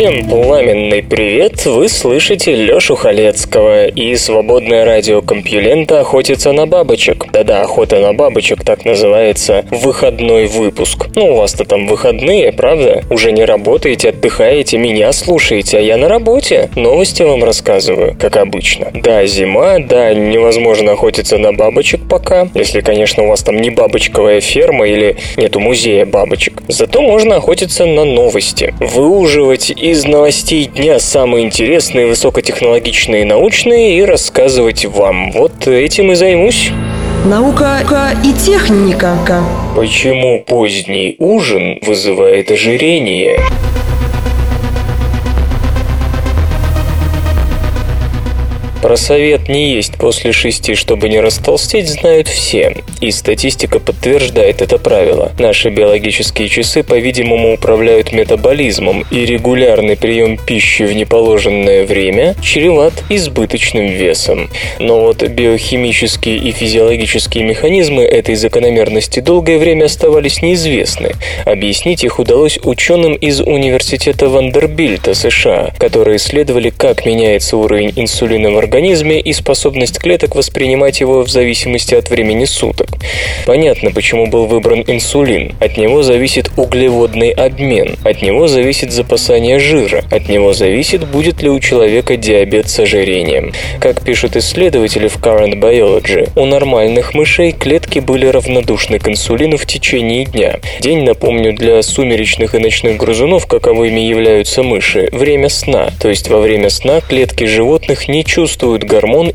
Всем пламенный привет! Вы слышите Лёшу Халецкого и свободное радио Компьюлента охотится на бабочек. Да-да, охота на бабочек, так называется выходной выпуск. Ну, у вас-то там выходные, правда? Уже не работаете, отдыхаете, меня слушаете, а я на работе. Новости вам рассказываю, как обычно. Да, зима, да, невозможно охотиться на бабочек пока, если, конечно, у вас там не бабочковая ферма или нету музея бабочек. Зато можно охотиться на новости, выуживать и из новостей дня самые интересные, высокотехнологичные и научные и рассказывать вам. Вот этим и займусь. Наука и техника. Почему поздний ужин вызывает ожирение? Про совет не есть после шести, чтобы не растолстеть, знают все. И статистика подтверждает это правило. Наши биологические часы, по-видимому, управляют метаболизмом, и регулярный прием пищи в неположенное время чреват избыточным весом. Но вот биохимические и физиологические механизмы этой закономерности долгое время оставались неизвестны. Объяснить их удалось ученым из Университета Вандербильта, США, которые исследовали, как меняется уровень инсулина в организме и способность клеток воспринимать его в зависимости от времени суток. Понятно, почему был выбран инсулин. От него зависит углеводный обмен, от него зависит запасание жира, от него зависит, будет ли у человека диабет с ожирением. Как пишут исследователи в Current Biology, у нормальных мышей клетки были равнодушны к инсулину в течение дня. День, напомню, для сумеречных и ночных грызунов, каковыми являются мыши, время сна. То есть во время сна клетки животных не чувствуют чувствуют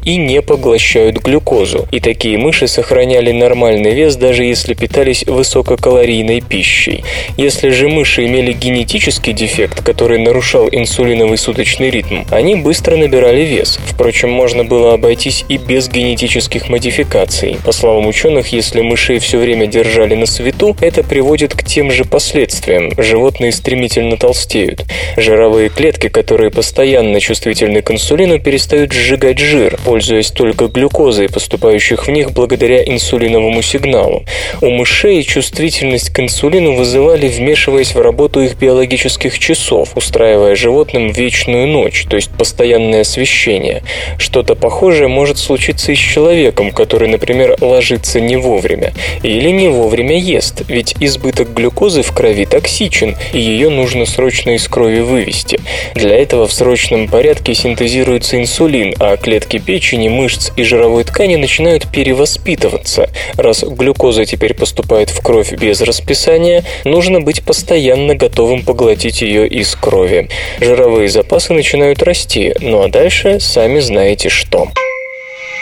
и не поглощают глюкозу. И такие мыши сохраняли нормальный вес, даже если питались высококалорийной пищей. Если же мыши имели генетический дефект, который нарушал инсулиновый суточный ритм, они быстро набирали вес. Впрочем, можно было обойтись и без генетических модификаций. По словам ученых, если мышей все время держали на свету, это приводит к тем же последствиям. Животные стремительно толстеют. Жировые клетки, которые постоянно чувствительны к инсулину, перестают сжигать сжигать пользуясь только глюкозой, поступающих в них благодаря инсулиновому сигналу. У мышей чувствительность к инсулину вызывали, вмешиваясь в работу их биологических часов, устраивая животным вечную ночь, то есть постоянное освещение. Что-то похожее может случиться и с человеком, который, например, ложится не вовремя или не вовремя ест, ведь избыток глюкозы в крови токсичен, и ее нужно срочно из крови вывести. Для этого в срочном порядке синтезируется инсулин, а клетки печени, мышц и жировой ткани начинают перевоспитываться. Раз глюкоза теперь поступает в кровь без расписания, нужно быть постоянно готовым поглотить ее из крови. Жировые запасы начинают расти, ну а дальше сами знаете что.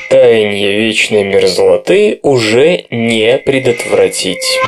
Таяние вечной мерзлоты уже не предотвратить.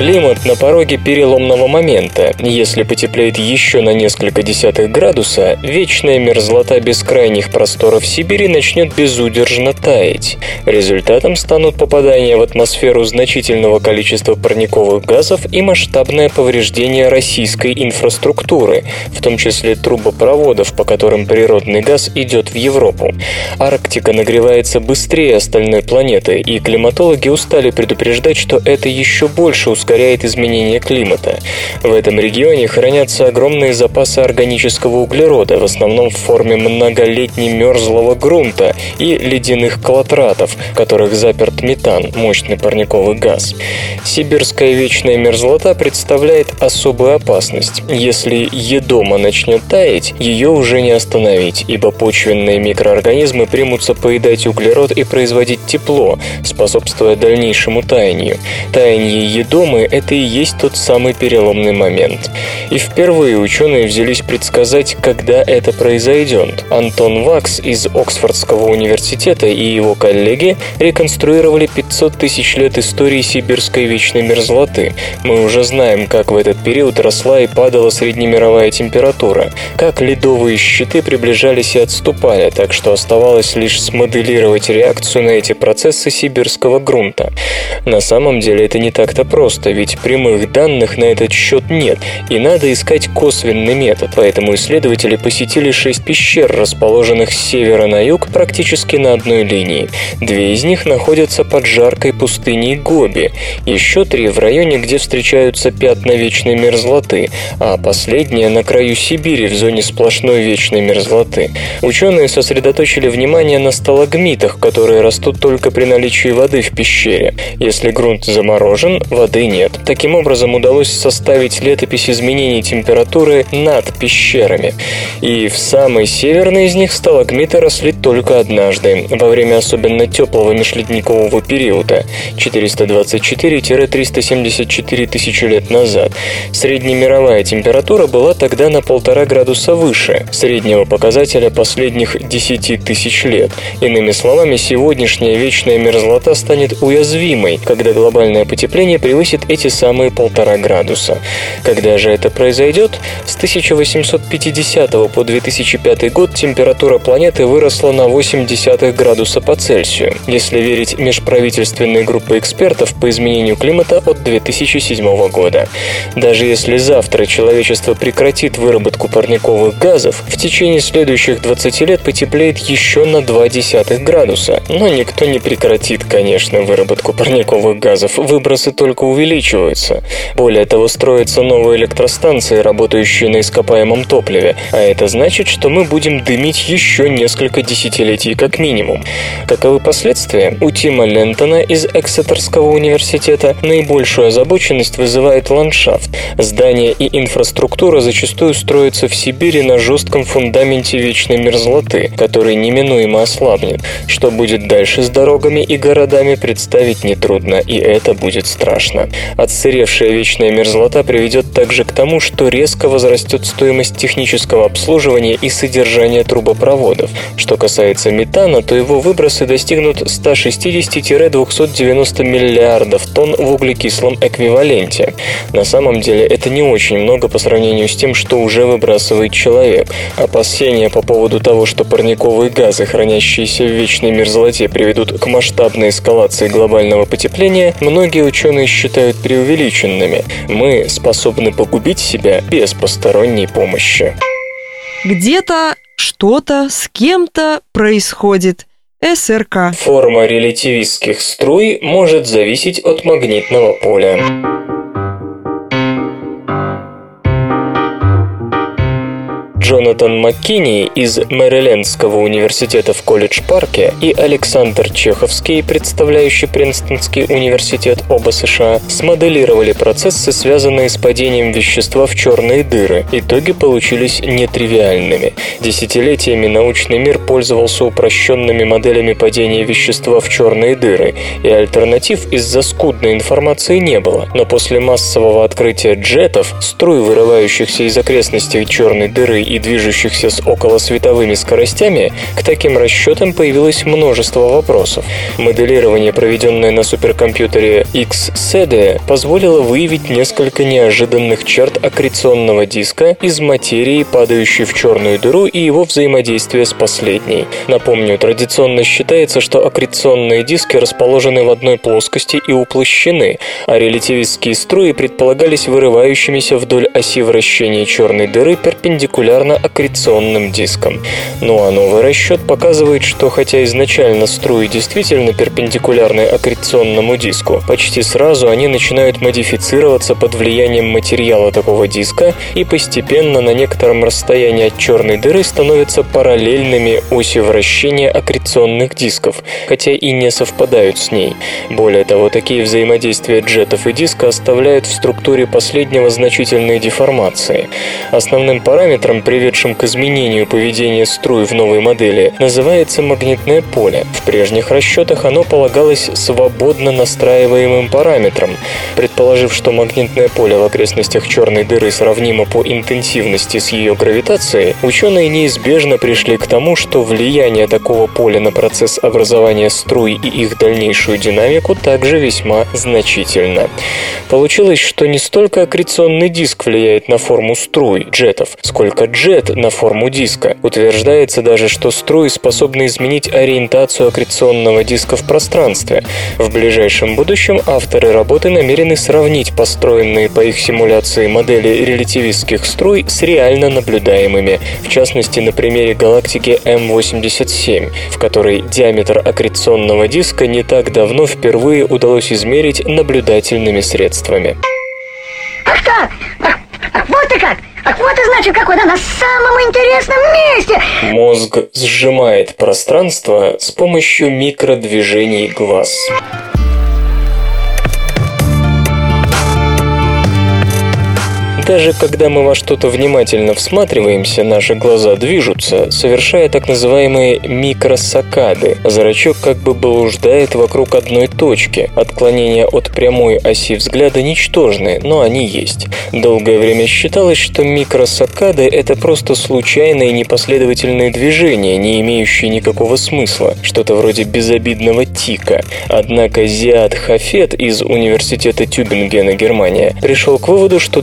Климат на пороге переломного момента. Если потеплеет еще на несколько десятых градуса, вечная мерзлота бескрайних просторов Сибири начнет безудержно таять. Результатом станут попадание в атмосферу значительного количества парниковых газов и масштабное повреждение российской инфраструктуры, в том числе трубопроводов, по которым природный газ идет в Европу. Арктика нагревается быстрее остальной планеты, и климатологи устали предупреждать, что это еще больше ускоряет ускоряет изменение климата. В этом регионе хранятся огромные запасы органического углерода, в основном в форме многолетней мерзлого грунта и ледяных колотратов, в которых заперт метан, мощный парниковый газ. Сибирская вечная мерзлота представляет особую опасность. Если едома начнет таять, ее уже не остановить, ибо почвенные микроорганизмы примутся поедать углерод и производить тепло, способствуя дальнейшему таянию. Таяние едомы системы – это и есть тот самый переломный момент. И впервые ученые взялись предсказать, когда это произойдет. Антон Вакс из Оксфордского университета и его коллеги реконструировали 500 тысяч лет истории сибирской вечной мерзлоты. Мы уже знаем, как в этот период росла и падала среднемировая температура, как ледовые щиты приближались и отступали, так что оставалось лишь смоделировать реакцию на эти процессы сибирского грунта. На самом деле это не так-то просто, ведь прямых данных на этот счет нет, и надо искать косвенный метод, поэтому исследователи посетили шесть пещер, расположенных с севера на юг практически на одной линии. Две из них находятся под жаркой пустыней Гоби, еще три в районе, где встречаются пятна вечной мерзлоты, а последняя на краю Сибири в зоне сплошной вечной мерзлоты. Ученые сосредоточили внимание на сталагмитах, которые растут только при наличии воды в пещере. Если грунт заморожен, воды нет. Таким образом удалось составить летопись изменений температуры над пещерами. И в самой северной из них сталагмиты росли только однажды, во время особенно теплого межледникового периода 424-374 тысячи лет назад. Среднемировая температура была тогда на полтора градуса выше среднего показателя последних 10 тысяч лет. Иными словами, сегодняшняя вечная мерзлота станет уязвимой, когда глобальное потепление превысит эти самые полтора градуса. Когда же это произойдет? С 1850 по 2005 год температура планеты выросла на 0,8 градуса по Цельсию, если верить межправительственной группе экспертов по изменению климата от 2007 года. Даже если завтра человечество прекратит выработку парниковых газов, в течение следующих 20 лет потеплеет еще на 0,2 градуса. Но никто не прекратит, конечно, выработку парниковых газов, выбросы только увеличиваются. Более того, строятся новые электростанции, работающие на ископаемом топливе, а это значит, что мы будем дымить еще несколько десятилетий как минимум. Каковы последствия? У Тима Лентона из Эксетерского университета наибольшую озабоченность вызывает ландшафт. Здания и инфраструктура зачастую строятся в Сибири на жестком фундаменте вечной мерзлоты, который неминуемо ослабнет. Что будет дальше с дорогами и городами, представить нетрудно, и это будет страшно. Отсыревшая вечная мерзлота приведет также к тому, что резко возрастет стоимость технического обслуживания и содержания трубопроводов. Что касается метана, то его выбросы достигнут 160-290 миллиардов тонн в углекислом эквиваленте. На самом деле это не очень много по сравнению с тем, что уже выбрасывает человек. Опасения по поводу того, что парниковые газы, хранящиеся в вечной мерзлоте, приведут к масштабной эскалации глобального потепления, многие ученые считают преувеличенными. Мы способны погубить себя без посторонней помощи. Где-то что-то с кем-то происходит. СРК. Форма релятивистских струй может зависеть от магнитного поля. Джонатан Маккини из Мэрилендского университета в Колледж-парке и Александр Чеховский, представляющий Принстонский университет оба США, смоделировали процессы, связанные с падением вещества в черные дыры. Итоги получились нетривиальными. Десятилетиями научный мир пользовался упрощенными моделями падения вещества в черные дыры, и альтернатив из-за скудной информации не было. Но после массового открытия джетов, струй, вырывающихся из окрестностей черной дыры и движущихся с околосветовыми скоростями, к таким расчетам появилось множество вопросов. Моделирование, проведенное на суперкомпьютере XSEDE, позволило выявить несколько неожиданных черт аккреционного диска из материи, падающей в черную дыру и его взаимодействия с последней. Напомню, традиционно считается, что аккреционные диски расположены в одной плоскости и уплощены, а релятивистские струи предполагались вырывающимися вдоль оси вращения черной дыры перпендикулярно аккреционным диском. Ну а новый расчет показывает, что хотя изначально струи действительно перпендикулярны аккреционному диску, почти сразу они начинают модифицироваться под влиянием материала такого диска и постепенно на некотором расстоянии от черной дыры становятся параллельными оси вращения аккреционных дисков, хотя и не совпадают с ней. Более того, такие взаимодействия джетов и диска оставляют в структуре последнего значительные деформации. Основным параметром, приведшим к изменению поведения струй в новой модели, называется магнитное поле. В прежних расчетах оно полагалось свободно настраиваемым параметром. предположив, что магнитное поле в окрестностях черной дыры сравнимо по интенсивности с ее гравитацией, ученые неизбежно пришли к тому, что влияние такого поля на процесс образования струй и их дальнейшую динамику также весьма значительно. Получилось, что не столько аккреционный диск влияет на форму струй, джетов, сколько джет на форму диска. Утверждается даже, что струи способны изменить ориентацию аккреционного диска в пространстве. В ближайшем будущем авторы работы намерены сравнить построенные по их симуляции модели релятивистских струй с реально наблюдаемыми, в частности на примере галактики М87, в которой диаметр аккреционного диска не так давно впервые удалось измерить наблюдательными средствами. Ах, ах, вот и как! Вот и значит, какой она на самом интересном месте! Мозг сжимает пространство с помощью микродвижений глаз. Даже когда мы во что-то внимательно всматриваемся, наши глаза движутся, совершая так называемые микросакады. Зрачок как бы блуждает вокруг одной точки. Отклонения от прямой оси взгляда ничтожны, но они есть. Долгое время считалось, что микросакады – это просто случайные непоследовательные движения, не имеющие никакого смысла, что-то вроде безобидного тика. Однако Зиад Хафет из Университета Тюбингена, Германия, пришел к выводу, что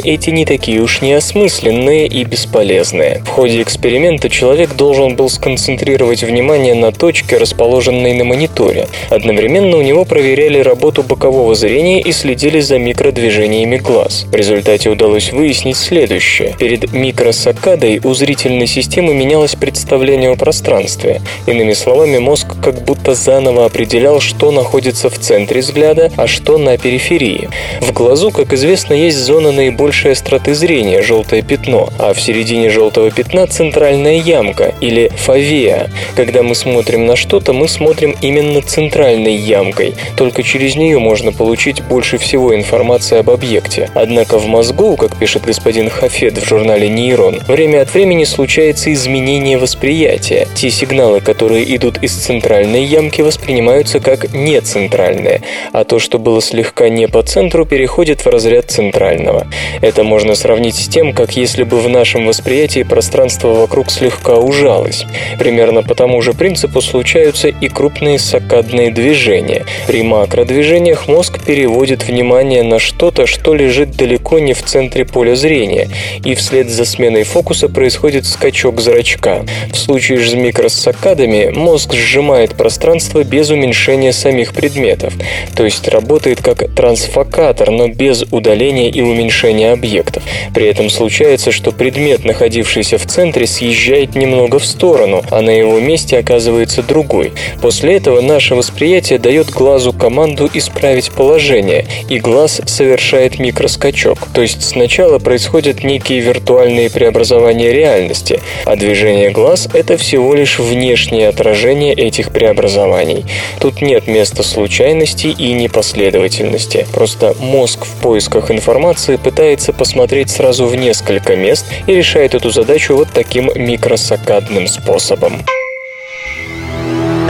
эти не такие уж неосмысленные и бесполезные. В ходе эксперимента человек должен был сконцентрировать внимание на точке, расположенной на мониторе. Одновременно у него проверяли работу бокового зрения и следили за микродвижениями глаз. В результате удалось выяснить следующее. Перед микросакадой у зрительной системы менялось представление о пространстве. Иными словами, мозг как будто заново определял, что находится в центре взгляда, а что на периферии. В глазу, как известно, есть зона наиболее большей остроты зрения, желтое пятно, а в середине желтого пятна центральная ямка или фавея. Когда мы смотрим на что-то, мы смотрим именно центральной ямкой, только через нее можно получить больше всего информации об объекте. Однако в мозгу, как пишет господин Хафет в журнале «Нейрон», время от времени случается изменение восприятия. Те сигналы, которые идут из центральной ямки, воспринимаются как нецентральные, а то, что было слегка не по центру, переходит в разряд центрального. Это можно сравнить с тем, как если бы в нашем восприятии пространство вокруг слегка ужалось. Примерно по тому же принципу случаются и крупные сакадные движения. При макродвижениях мозг переводит внимание на что-то, что лежит далеко не в центре поля зрения, и вслед за сменой фокуса происходит скачок зрачка. В случае с микросакадами мозг сжимает пространство без уменьшения самих предметов, то есть работает как трансфокатор, но без удаления и уменьшения объектов. При этом случается, что предмет, находившийся в центре, съезжает немного в сторону, а на его месте оказывается другой. После этого наше восприятие дает глазу команду исправить положение, и глаз совершает микроскачок. То есть сначала происходят некие виртуальные преобразования реальности, а движение глаз – это всего лишь внешнее отражение этих преобразований. Тут нет места случайности и непоследовательности. Просто мозг в поисках информации пытается пытается посмотреть сразу в несколько мест и решает эту задачу вот таким микросакадным способом.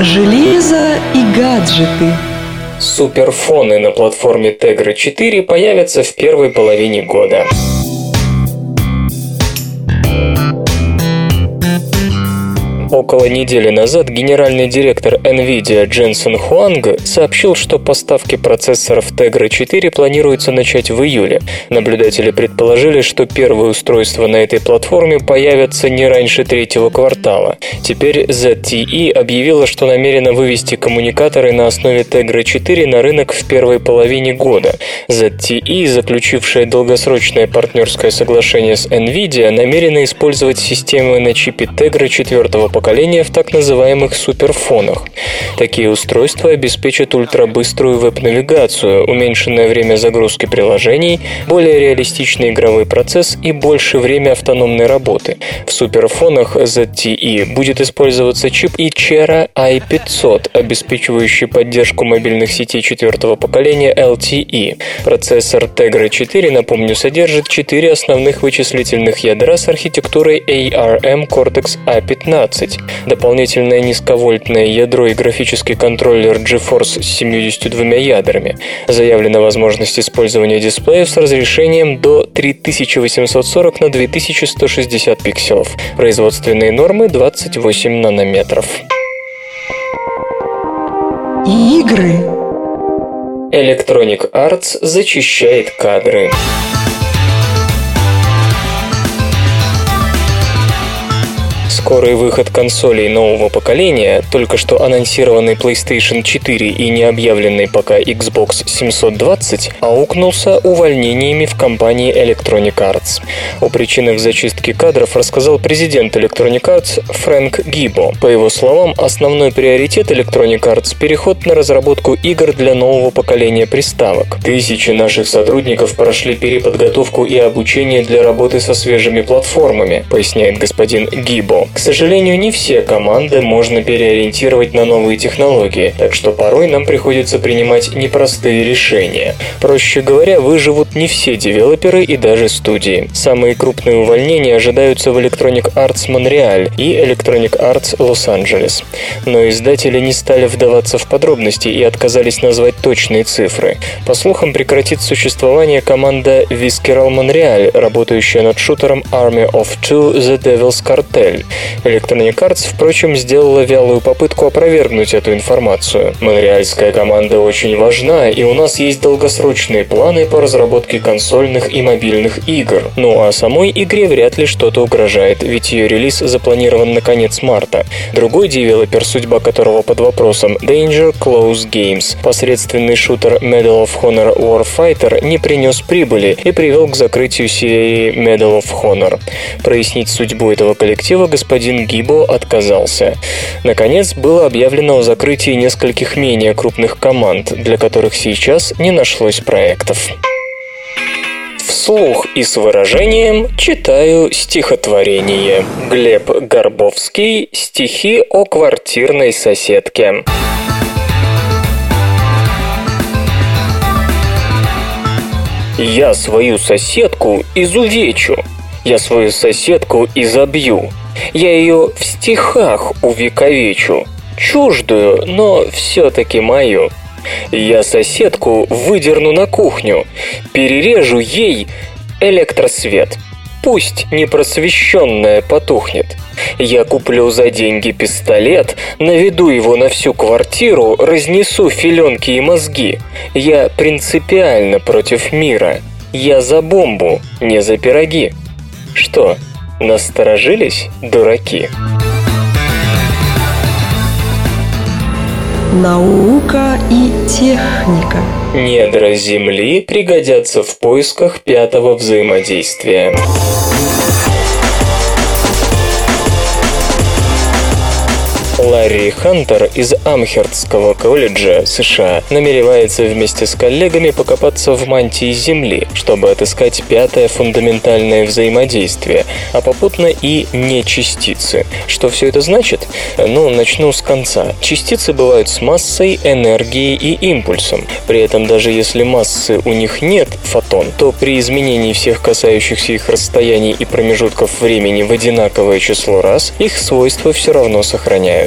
Железо и гаджеты. Суперфоны на платформе Tegra 4 появятся в первой половине года. Около недели назад генеральный директор NVIDIA Дженсен Хуанг сообщил, что поставки процессоров Tegra 4 планируется начать в июле. Наблюдатели предположили, что первые устройства на этой платформе появятся не раньше третьего квартала. Теперь ZTE объявила, что намерена вывести коммуникаторы на основе Tegra 4 на рынок в первой половине года. ZTE, заключившая долгосрочное партнерское соглашение с NVIDIA, намерена использовать системы на чипе Tegra 4 поколения поколения в так называемых суперфонах. Такие устройства обеспечат ультрабыструю веб-навигацию, уменьшенное время загрузки приложений, более реалистичный игровой процесс и больше время автономной работы. В суперфонах ZTE будет использоваться чип Ichera i500, обеспечивающий поддержку мобильных сетей четвертого поколения LTE. Процессор Tegra 4, напомню, содержит четыре основных вычислительных ядра с архитектурой ARM Cortex A15, 5. Дополнительное низковольтное ядро и графический контроллер GeForce с 72 ядрами. Заявлена возможность использования дисплеев с разрешением до 3840 на 2160 пикселов. Производственные нормы 28 нанометров. Игры. Electronic Arts зачищает кадры. Скорый выход консолей нового поколения, только что анонсированный PlayStation 4 и не объявленный пока Xbox 720, аукнулся увольнениями в компании Electronic Arts. О причинах зачистки кадров рассказал президент Electronic Arts Фрэнк Гибо. По его словам, основной приоритет Electronic Arts – переход на разработку игр для нового поколения приставок. Тысячи наших сотрудников прошли переподготовку и обучение для работы со свежими платформами, поясняет господин Гибо. К сожалению, не все команды можно переориентировать на новые технологии, так что порой нам приходится принимать непростые решения. Проще говоря, выживут не все девелоперы и даже студии. Самые крупные увольнения ожидаются в Electronic Arts Montreal и Electronic Arts Los-Angeles. Но издатели не стали вдаваться в подробности и отказались назвать точные цифры. По слухам, прекратит существование команда Visceral Montreal, работающая над шутером Army of Two The Devil's Cartel. Electronic Arts, впрочем, сделала вялую попытку опровергнуть эту информацию. Монреальская команда очень важна, и у нас есть долгосрочные планы по разработке консольных и мобильных игр. Ну а самой игре вряд ли что-то угрожает, ведь ее релиз запланирован на конец марта. Другой девелопер, судьба которого под вопросом, Danger Close Games, посредственный шутер Medal of Honor Warfighter не принес прибыли и привел к закрытию серии Medal of Honor. Прояснить судьбу этого коллектива господин Гибо отказался. Наконец, было объявлено о закрытии нескольких менее крупных команд, для которых сейчас не нашлось проектов. Вслух и с выражением читаю стихотворение. Глеб Горбовский. Стихи о квартирной соседке. Я свою соседку изувечу. Я свою соседку изобью. Я ее в стихах увековечу. Чуждую, но все-таки мою. Я соседку выдерну на кухню. Перережу ей электросвет. Пусть непросвещенная потухнет. Я куплю за деньги пистолет, наведу его на всю квартиру, разнесу филенки и мозги. Я принципиально против мира. Я за бомбу, не за пироги. Что, насторожились, дураки? Наука и техника. Недра Земли пригодятся в поисках пятого взаимодействия. Ларри Хантер из Амхерстского колледжа США намеревается вместе с коллегами покопаться в мантии Земли, чтобы отыскать пятое фундаментальное взаимодействие, а попутно и не частицы. Что все это значит? Ну, начну с конца. Частицы бывают с массой, энергией и импульсом. При этом даже если массы у них нет, фотон, то при изменении всех касающихся их расстояний и промежутков времени в одинаковое число раз, их свойства все равно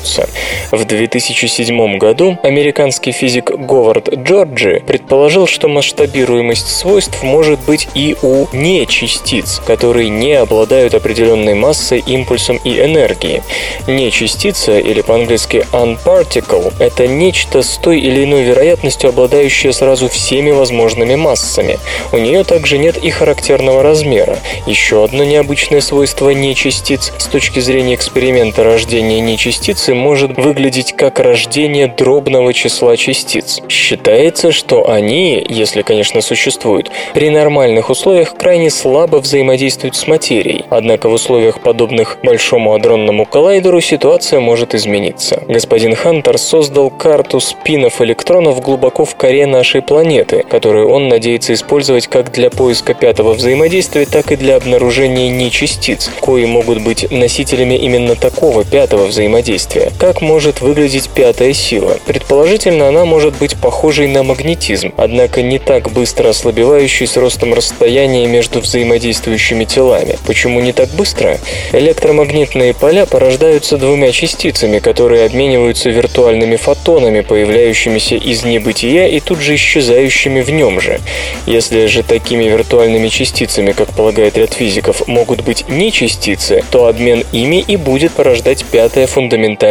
сохраняются. В 2007 году американский физик Говард Джорджи предположил, что масштабируемость свойств может быть и у нечастиц, которые не обладают определенной массой, импульсом и энергией. Нечастица, или по-английски unparticle, это нечто с той или иной вероятностью, обладающее сразу всеми возможными массами. У нее также нет и характерного размера. Еще одно необычное свойство нечастиц с точки зрения эксперимента рождения нечастицы может выглядеть как рождение дробного числа частиц. Считается, что они, если, конечно, существуют, при нормальных условиях крайне слабо взаимодействуют с материей. Однако в условиях, подобных Большому адронному коллайдеру, ситуация может измениться. Господин Хантер создал карту спинов электронов глубоко в коре нашей планеты, которую он надеется использовать как для поиска пятого взаимодействия, так и для обнаружения нечастиц, кои могут быть носителями именно такого пятого взаимодействия. Как может выглядеть пятая сила? Предположительно, она может быть похожей на магнетизм, однако не так быстро ослабевающей с ростом расстояния между взаимодействующими телами. Почему не так быстро? Электромагнитные поля порождаются двумя частицами, которые обмениваются виртуальными фотонами, появляющимися из небытия и тут же исчезающими в нем же. Если же такими виртуальными частицами, как полагает ряд физиков, могут быть не частицы, то обмен ими и будет порождать пятое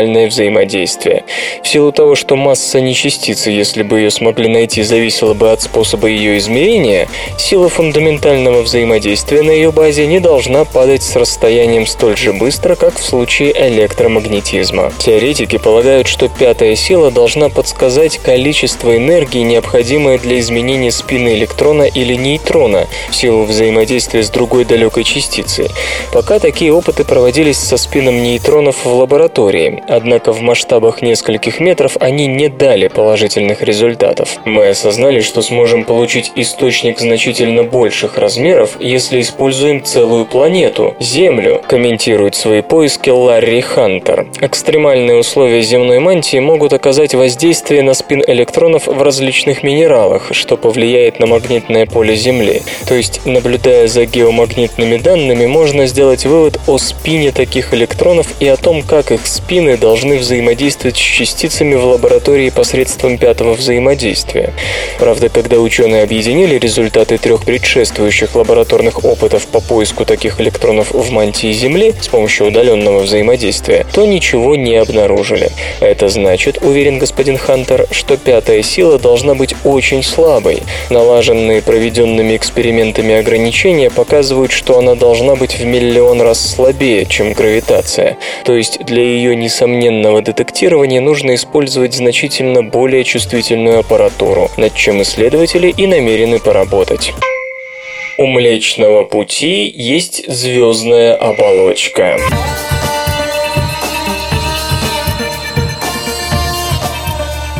фундаментальное взаимодействие. В силу того, что масса не частицы, если бы ее смогли найти, зависела бы от способа ее измерения, сила фундаментального взаимодействия на ее базе не должна падать с расстоянием столь же быстро, как в случае электромагнетизма. Теоретики полагают, что пятая сила должна подсказать количество энергии, необходимое для изменения спины электрона или нейтрона в силу взаимодействия с другой далекой частицей. Пока такие опыты проводились со спином нейтронов в лаборатории, однако в масштабах нескольких метров они не дали положительных результатов. Мы осознали, что сможем получить источник значительно больших размеров, если используем целую планету – Землю, комментирует свои поиски Ларри Хантер. Экстремальные условия земной мантии могут оказать воздействие на спин электронов в различных минералах, что повлияет на магнитное поле Земли. То есть, наблюдая за геомагнитными данными, можно сделать вывод о спине таких электронов и о том, как их спины должны взаимодействовать с частицами в лаборатории посредством пятого взаимодействия. Правда, когда ученые объединили результаты трех предшествующих лабораторных опытов по поиску таких электронов в мантии Земли с помощью удаленного взаимодействия, то ничего не обнаружили. Это значит, уверен господин Хантер, что пятая сила должна быть очень слабой. Налаженные проведенными экспериментами ограничения показывают, что она должна быть в миллион раз слабее, чем гравитация. То есть для ее несомненного детектирования нужно использовать значительно более чувствительную аппаратуру, над чем исследователи и намерены поработать. У Млечного Пути есть звездная оболочка.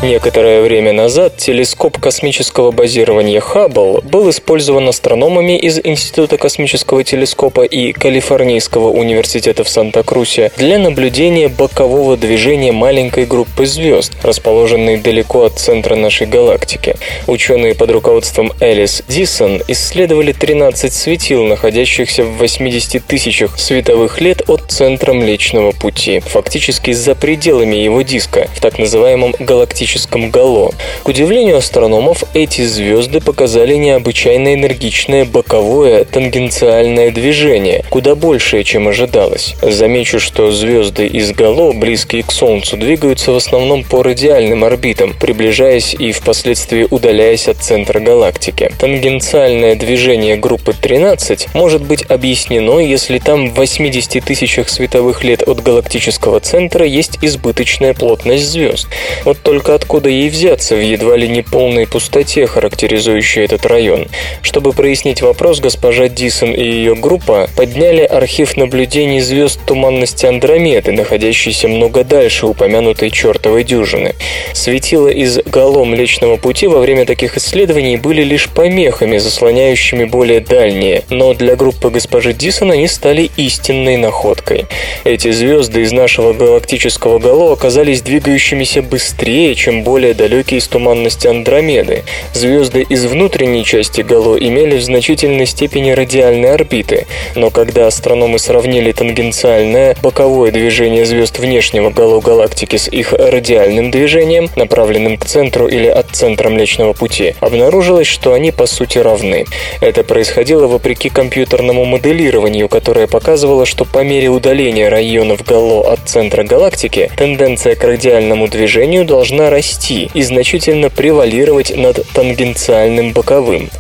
Некоторое время назад телескоп космического базирования Хаббл был использован астрономами из Института космического телескопа и Калифорнийского университета в Санта-Крусе для наблюдения бокового движения маленькой группы звезд, расположенной далеко от центра нашей галактики. Ученые под руководством Элис Дисон исследовали 13 светил, находящихся в 80 тысячах световых лет от центра Млечного Пути, фактически за пределами его диска, в так называемом галактическом космическом гало. К удивлению астрономов, эти звезды показали необычайно энергичное боковое тангенциальное движение, куда большее, чем ожидалось. Замечу, что звезды из гало, близкие к Солнцу, двигаются в основном по радиальным орбитам, приближаясь и впоследствии удаляясь от центра галактики. Тангенциальное движение группы 13 может быть объяснено, если там в 80 тысячах световых лет от галактического центра есть избыточная плотность звезд. Вот только откуда ей взяться в едва ли не полной пустоте, характеризующей этот район. Чтобы прояснить вопрос, госпожа Дисон и ее группа подняли архив наблюдений звезд туманности Андромеды, находящейся много дальше упомянутой чертовой дюжины. Светила из гало Млечного Пути во время таких исследований были лишь помехами, заслоняющими более дальние, но для группы госпожи Дисон они стали истинной находкой. Эти звезды из нашего галактического гало оказались двигающимися быстрее, чем чем более далекие из туманности Андромеды. Звезды из внутренней части Гало имели в значительной степени радиальные орбиты, но когда астрономы сравнили тангенциальное боковое движение звезд внешнего Гало галактики с их радиальным движением, направленным к центру или от центра Млечного Пути, обнаружилось, что они по сути равны. Это происходило вопреки компьютерному моделированию, которое показывало, что по мере удаления районов Гало от центра галактики тенденция к радиальному движению должна расти расти и значительно превалировать над тангенциальным боковым.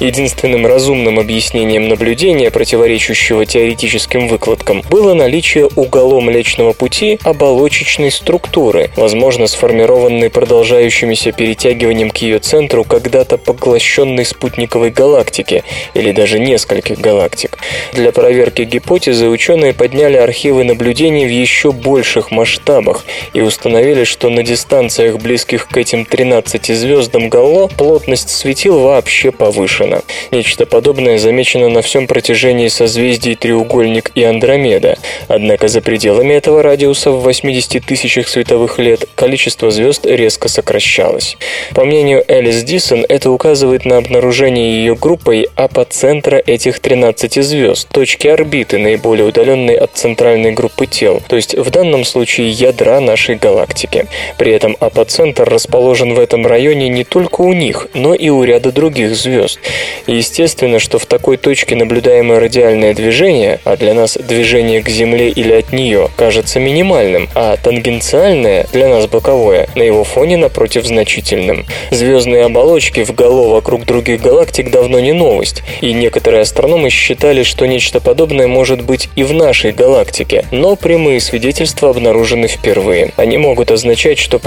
Единственным разумным объяснением наблюдения, противоречащего теоретическим выкладкам, было наличие уголом Млечного Пути оболочечной структуры, возможно, сформированной продолжающимися перетягиванием к ее центру когда-то поглощенной спутниковой галактики или даже нескольких галактик. Для проверки гипотезы ученые подняли архивы наблюдений в еще больших масштабах и установили, что на дистанциях созвездиях, близких к этим 13 звездам Галло, плотность светил вообще повышена. Нечто подобное замечено на всем протяжении созвездий Треугольник и Андромеда. Однако за пределами этого радиуса в 80 тысячах световых лет количество звезд резко сокращалось. По мнению Элис Дисон, это указывает на обнаружение ее группой апоцентра этих 13 звезд, точки орбиты, наиболее удаленной от центральной группы тел, то есть в данном случае ядра нашей галактики. При этом апоцентр расположен в этом районе не только у них, но и у ряда других звезд. естественно, что в такой точке наблюдаемое радиальное движение, а для нас движение к Земле или от нее, кажется минимальным, а тангенциальное, для нас боковое, на его фоне напротив значительным. Звездные оболочки в гало вокруг других галактик давно не новость, и некоторые астрономы считали, что нечто подобное может быть и в нашей галактике, но прямые свидетельства обнаружены впервые. Они могут означать, что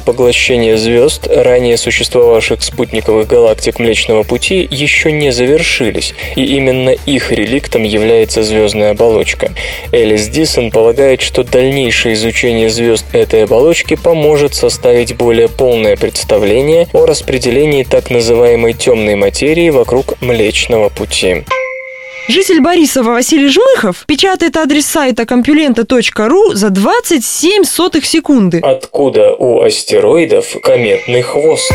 процессы поглощения звезд, ранее существовавших спутниковых галактик Млечного Пути, еще не завершились, и именно их реликтом является звездная оболочка. Элис Дисон полагает, что дальнейшее изучение звезд этой оболочки поможет составить более полное представление о распределении так называемой темной материи вокруг Млечного Пути. Житель Борисова Василий Жмыхов печатает адрес сайта компьюлента.ру за 27 сотых секунды. Откуда у астероидов кометный хвост?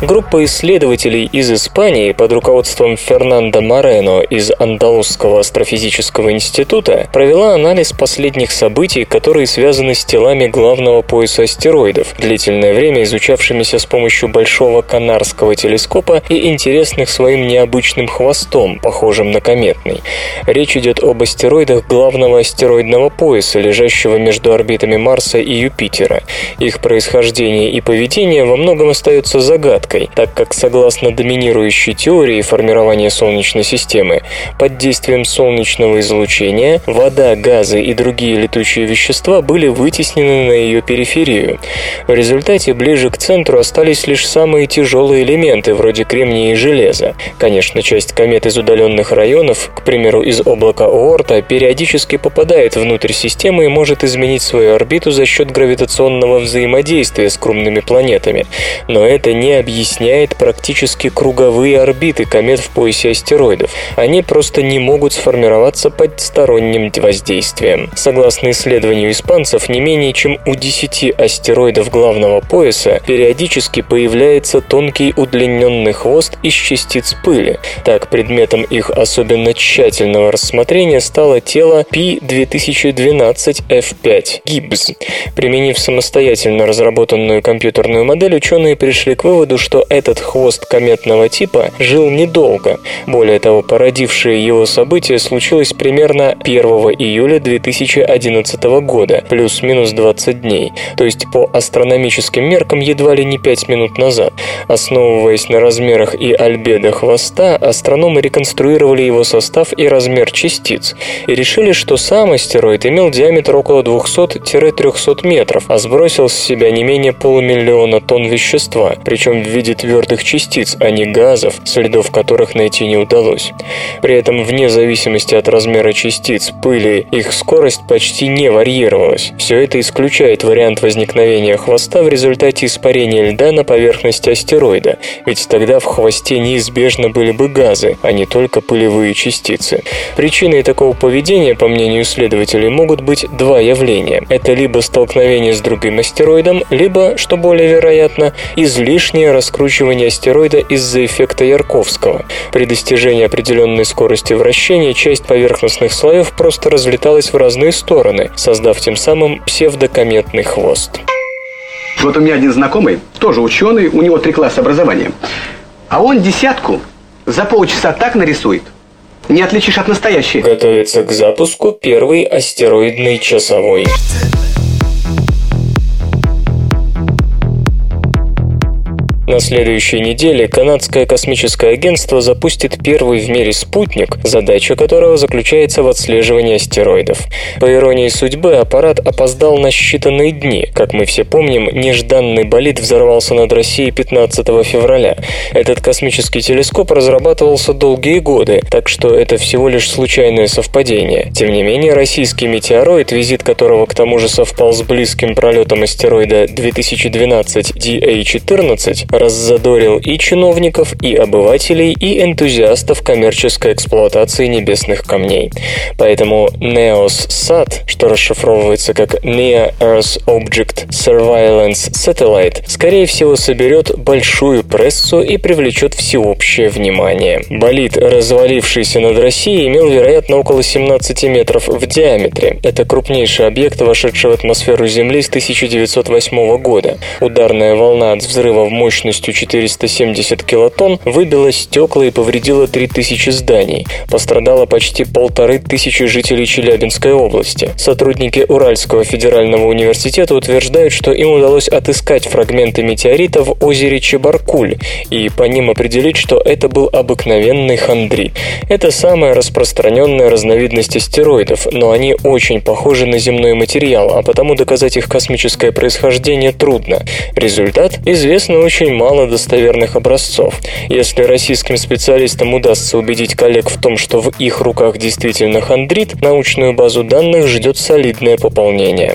Группа исследователей из Испании под руководством Фернандо Морено из Андалузского астрофизического института провела анализ последних событий, которые связаны с телами главного пояса астероидов, длительное время изучавшимися с помощью большого канарского телескопа и интересных своим необычным хвостом, похожим на кометный. Речь идет об астероидах главного астероидного пояса, лежащего между орбитами Марса и Юпитера. Их происхождение и поведение во многом остается загадкой загадкой, так как согласно доминирующей теории формирования Солнечной системы, под действием солнечного излучения вода, газы и другие летучие вещества были вытеснены на ее периферию. В результате ближе к центру остались лишь самые тяжелые элементы, вроде кремния и железа. Конечно, часть комет из удаленных районов, к примеру, из облака Оорта, периодически попадает внутрь системы и может изменить свою орбиту за счет гравитационного взаимодействия с крупными планетами. Но это не объясняет объясняет практически круговые орбиты комет в поясе астероидов. Они просто не могут сформироваться под сторонним воздействием. Согласно исследованию испанцев, не менее чем у 10 астероидов главного пояса периодически появляется тонкий удлиненный хвост из частиц пыли. Так, предметом их особенно тщательного рассмотрения стало тело P2012F5 Gibbs. Применив самостоятельно разработанную компьютерную модель, ученые пришли к выводу, что этот хвост кометного типа жил недолго. Более того, породившее его событие случилось примерно 1 июля 2011 года, плюс-минус 20 дней, то есть по астрономическим меркам едва ли не 5 минут назад. Основываясь на размерах и альбедо хвоста, астрономы реконструировали его состав и размер частиц и решили, что сам астероид имел диаметр около 200-300 метров, а сбросил с себя не менее полумиллиона тонн вещества, причем виде твердых частиц, а не газов, следов которых найти не удалось. При этом, вне зависимости от размера частиц, пыли, их скорость почти не варьировалась. Все это исключает вариант возникновения хвоста в результате испарения льда на поверхности астероида, ведь тогда в хвосте неизбежно были бы газы, а не только пылевые частицы. Причиной такого поведения, по мнению исследователей, могут быть два явления. Это либо столкновение с другим астероидом, либо, что более вероятно, излишнее раскручивания астероида из-за эффекта Ярковского. При достижении определенной скорости вращения часть поверхностных слоев просто разлеталась в разные стороны, создав тем самым псевдокометный хвост. Вот у меня один знакомый, тоже ученый, у него три класса образования. А он десятку за полчаса так нарисует, не отличишь от настоящей. Готовится к запуску первый астероидный часовой. На следующей неделе канадское космическое агентство запустит первый в мире спутник, задача которого заключается в отслеживании астероидов. По иронии судьбы, аппарат опоздал на считанные дни. Как мы все помним, нежданный болид взорвался над Россией 15 февраля. Этот космический телескоп разрабатывался долгие годы, так что это всего лишь случайное совпадение. Тем не менее, российский метеороид, визит которого к тому же совпал с близким пролетом астероида 2012 DA-14, раззадорил и чиновников, и обывателей, и энтузиастов коммерческой эксплуатации небесных камней. Поэтому NEOS-SAT, что расшифровывается как Near Earth Object Surveillance Satellite, скорее всего соберет большую прессу и привлечет всеобщее внимание. Болид, развалившийся над Россией, имел, вероятно, около 17 метров в диаметре. Это крупнейший объект, вошедший в атмосферу Земли с 1908 года. Ударная волна от взрыва мощностью 470 килотонн выбила стекла и повредила 3000 зданий. Пострадало почти полторы тысячи жителей Челябинской области. Сотрудники Уральского федерального университета утверждают, что им удалось отыскать фрагменты метеорита в озере Чебаркуль и по ним определить, что это был обыкновенный хондрит. Это самая распространенная разновидность астероидов, но они очень похожи на земной материал, а потому доказать их космическое происхождение трудно. Результат – известно очень мало достоверных образцов. Если российским специалистам удастся убедить коллег в том, что в их руках действительно хондрит, научную базу данных ждет солидное пополнение.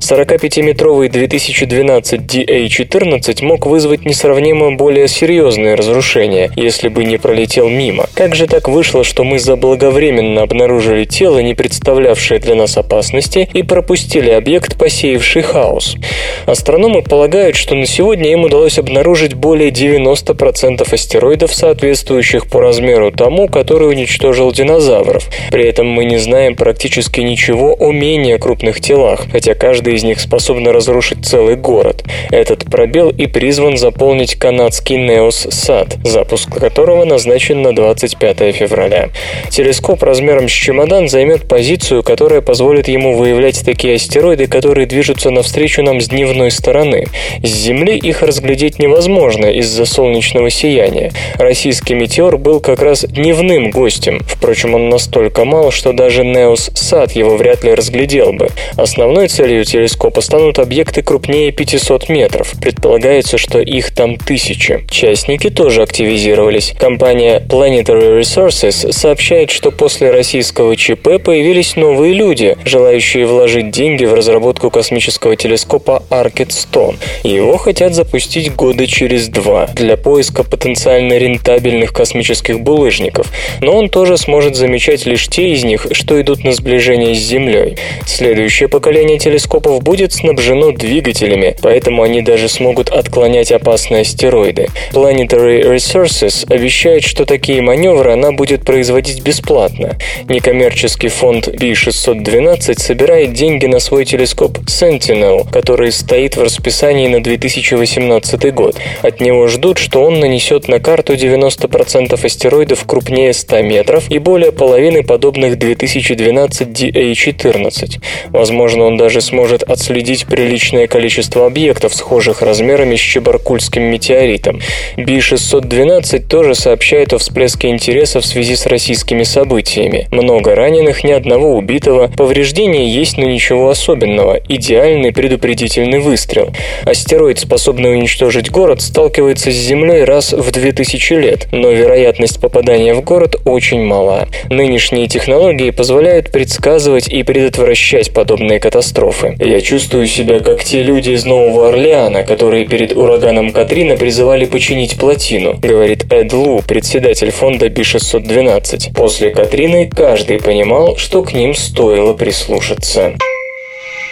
45-метровый 2012 DA-14 мог вызвать несравнимо более серьезные разрушения, если бы не пролетел мимо. Как же так вышло, что мы заблаговременно обнаружили тело, не представлявшее для нас опасности, и пропустили объект, посеявший хаос? Астрономы полагают, что на сегодня им удалось обнаружить более 90% астероидов, соответствующих по размеру тому, который уничтожил динозавров. При этом мы не знаем практически ничего о менее крупных телах, хотя каждый из них способен разрушить целый город. Этот пробел и призван заполнить канадский Неос Сад, запуск которого назначен на 25 февраля. Телескоп размером с чемодан займет позицию, которая позволит ему выявлять такие астероиды, которые движутся навстречу нам с дневной стороны. С Земли их разглядеть невозможно из-за солнечного сияния. Российский метеор был как раз дневным гостем. Впрочем, он настолько мал, что даже Неос Сад его вряд ли разглядел бы. Основной целью телескопа станут объекты крупнее 500 метров. Предполагается, что их там тысячи. Частники тоже активизировались. Компания Planetary Resources сообщает, что после российского ЧП появились новые люди, желающие вложить деньги в разработку космического телескопа Arket 100. Его хотят запустить года через два для поиска потенциально рентабельных космических булыжников, но он тоже сможет замечать лишь те из них, что идут на сближение с Землей. Следующее поколение телескопов будет снабжено двигателями, поэтому они даже смогут отклонять опасные астероиды. Planetary Resources обещает, что такие маневры она будет производить бесплатно. Некоммерческий фонд B612 собирает деньги на свой телескоп Sentinel, который стоит в расписании на 2018 год. От него ждут, что он нанесет на карту 90% астероидов крупнее 100 метров и более половины подобных 2012 DA-14. Возможно, он даже сможет отследить приличное количество объектов, схожих размерами с Чебаркульским метеоритом. Би-612 тоже сообщает о всплеске интереса в связи с российскими событиями. Много раненых, ни одного убитого, повреждения есть, но ничего особенного. Идеальный предупредительный выстрел. Астероид, способный уничтожить город, сталкивается с Землей раз в 2000 лет, но вероятность попадания в город очень мала. Нынешние технологии позволяют предсказывать и предотвращать подобные катастрофы. Я чувствую себя как те люди из Нового Орлеана, которые перед ураганом Катрина призывали починить плотину, говорит Эд Лу, председатель фонда Би-612. После Катрины каждый понимал, что к ним стоило прислушаться.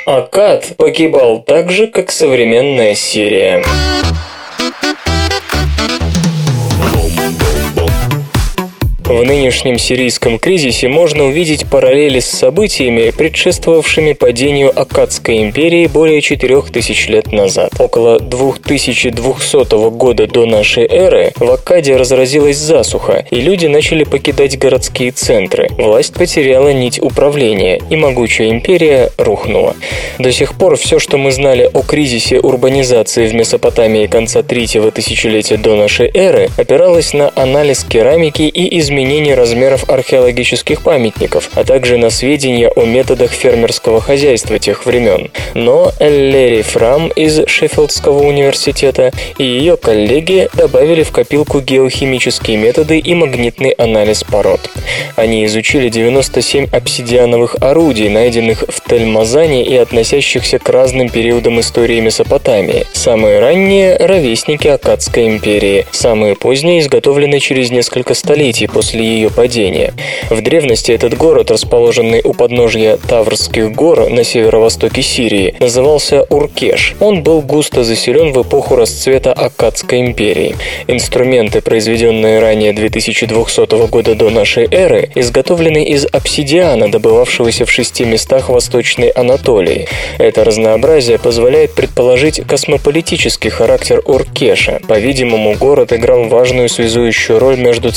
Акад погибал так же, как современная Сирия. В нынешнем сирийском кризисе можно увидеть параллели с событиями, предшествовавшими падению Аккадской империи более 4000 лет назад. Около 2200 года до нашей эры в Аккаде разразилась засуха, и люди начали покидать городские центры. Власть потеряла нить управления, и могучая империя рухнула. До сих пор все, что мы знали о кризисе урбанизации в Месопотамии конца третьего тысячелетия до нашей эры, опиралось на анализ керамики и изменение размеров археологических памятников, а также на сведения о методах фермерского хозяйства тех времен. Но Эллери Фрам из Шеффилдского университета и ее коллеги добавили в копилку геохимические методы и магнитный анализ пород. Они изучили 97 обсидиановых орудий, найденных в Тельмазане и относящихся к разным периодам истории Месопотамии. Самые ранние – ровесники Акадской империи, самые поздние изготовлены через несколько столетий после ее падения. В древности этот город, расположенный у подножья Таврских гор на северо-востоке Сирии, назывался Уркеш. Он был густо заселен в эпоху расцвета Аккадской империи. Инструменты, произведенные ранее 2200 года до нашей эры, изготовлены из обсидиана, добывавшегося в шести местах Восточной Анатолии. Это разнообразие позволяет предположить космополитический характер Уркеша. По-видимому, город играл важную связующую роль между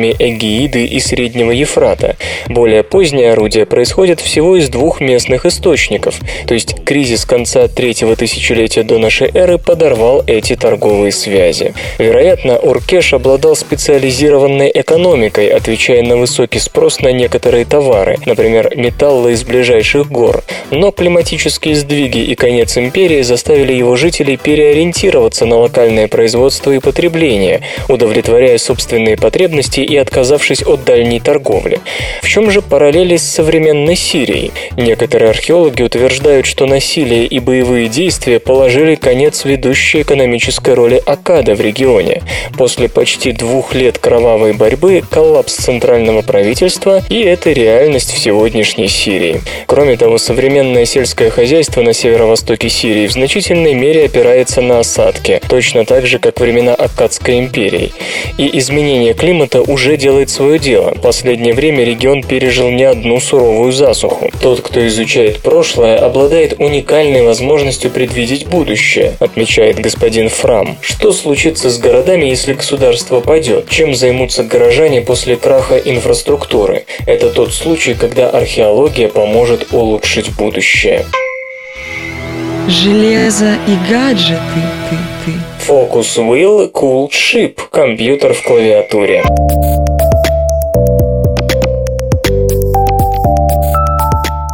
цивилизациями Эгеиды и Среднего Ефрата. Более позднее орудие происходит всего из двух местных источников, то есть кризис конца третьего тысячелетия до нашей эры подорвал эти торговые связи. Вероятно, Уркеш обладал специализированной экономикой, отвечая на высокий спрос на некоторые товары, например, металлы из ближайших гор. Но климатические сдвиги и конец империи заставили его жителей переориентироваться на локальное производство и потребление, удовлетворяя собственные потребности и отказавшись от дальней торговли. В чем же параллели с современной Сирией? Некоторые археологи утверждают, что насилие и боевые действия положили конец ведущей экономической роли Акада в регионе. После почти двух лет кровавой борьбы, коллапс центрального правительства и это реальность в сегодняшней Сирии. Кроме того, современное сельское хозяйство на северо-востоке Сирии в значительной мере опирается на осадки, точно так же, как времена Аккадской империи. И изменение климата уже делает свое дело. В последнее время регион пережил не одну суровую засуху. Тот, кто изучает прошлое, обладает уникальной возможностью предвидеть будущее, отмечает господин Фрам. Что случится с городами, если государство падет? Чем займутся горожане после краха инфраструктуры? Это тот случай, когда археология поможет улучшить будущее. Железо и гаджеты, ты, ты. Focus Wheel Cool Ship. Компьютер в клавиатуре.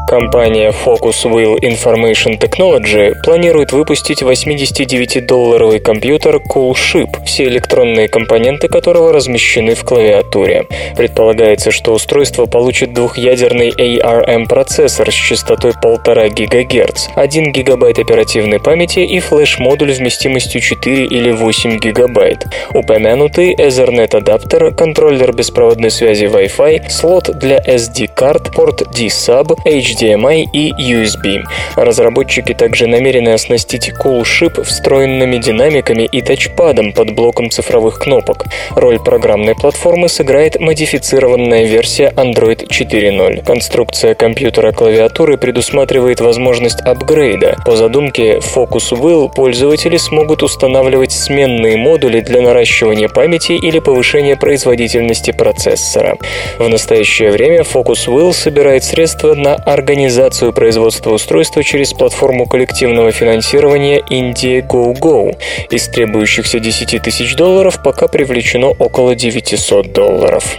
Компания Focus Wheel Information Technology планирует выпустить 89-долларовый компьютер Cool Ship, все электронные компоненты которого размещены в клавиатуре. Предполагается, что устройство получит двухъядерный ARM-процессор с частотой 1,5 ГГц, 1 ГБ оперативной памяти и флеш-модуль вместимостью 4 или 8 ГБ. Упомянутый Ethernet-адаптер, контроллер беспроводной связи Wi-Fi, слот для SD-карт, порт D-Sub, HDMI HDMI и USB. Разработчики также намерены оснастить CoolShip встроенными динамиками и тачпадом под блоком цифровых кнопок. Роль программной платформы сыграет модифицированная версия Android 4.0. Конструкция компьютера клавиатуры предусматривает возможность апгрейда. По задумке Focus Wheel пользователи смогут устанавливать сменные модули для наращивания памяти или повышения производительности процессора. В настоящее время Focus Wheel собирает средства на организацию организацию производства устройства через платформу коллективного финансирования Indiegogo. Из требующихся 10 тысяч долларов пока привлечено около 900 долларов.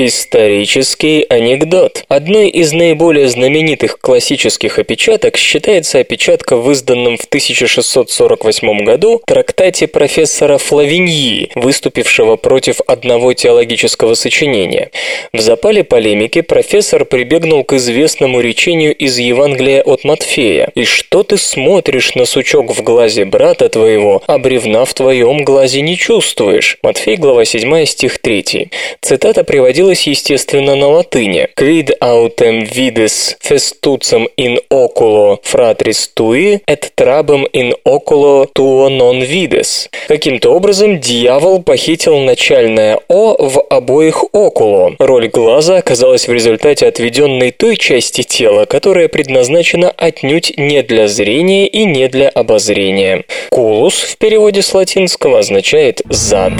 Исторический анекдот. Одной из наиболее знаменитых классических опечаток считается опечатка в изданном в 1648 году трактате профессора Флавиньи, выступившего против одного теологического сочинения. В запале полемики профессор прибегнул к известному речению из Евангелия от Матфея «И что ты смотришь на сучок в глазе брата твоего, а бревна в твоем глазе не чувствуешь?» Матфей, глава 7, стих 3. Цитата приводилась появилось, естественно, на латыни. Quid autem vides festucem in oculo fratris tui, et trabem in oculo tuo non vides. Каким-то образом дьявол похитил начальное «о» в обоих «окуло». Роль глаза оказалась в результате отведенной той части тела, которая предназначена отнюдь не для зрения и не для обозрения. «Кулус» в переводе с латинского означает «зад».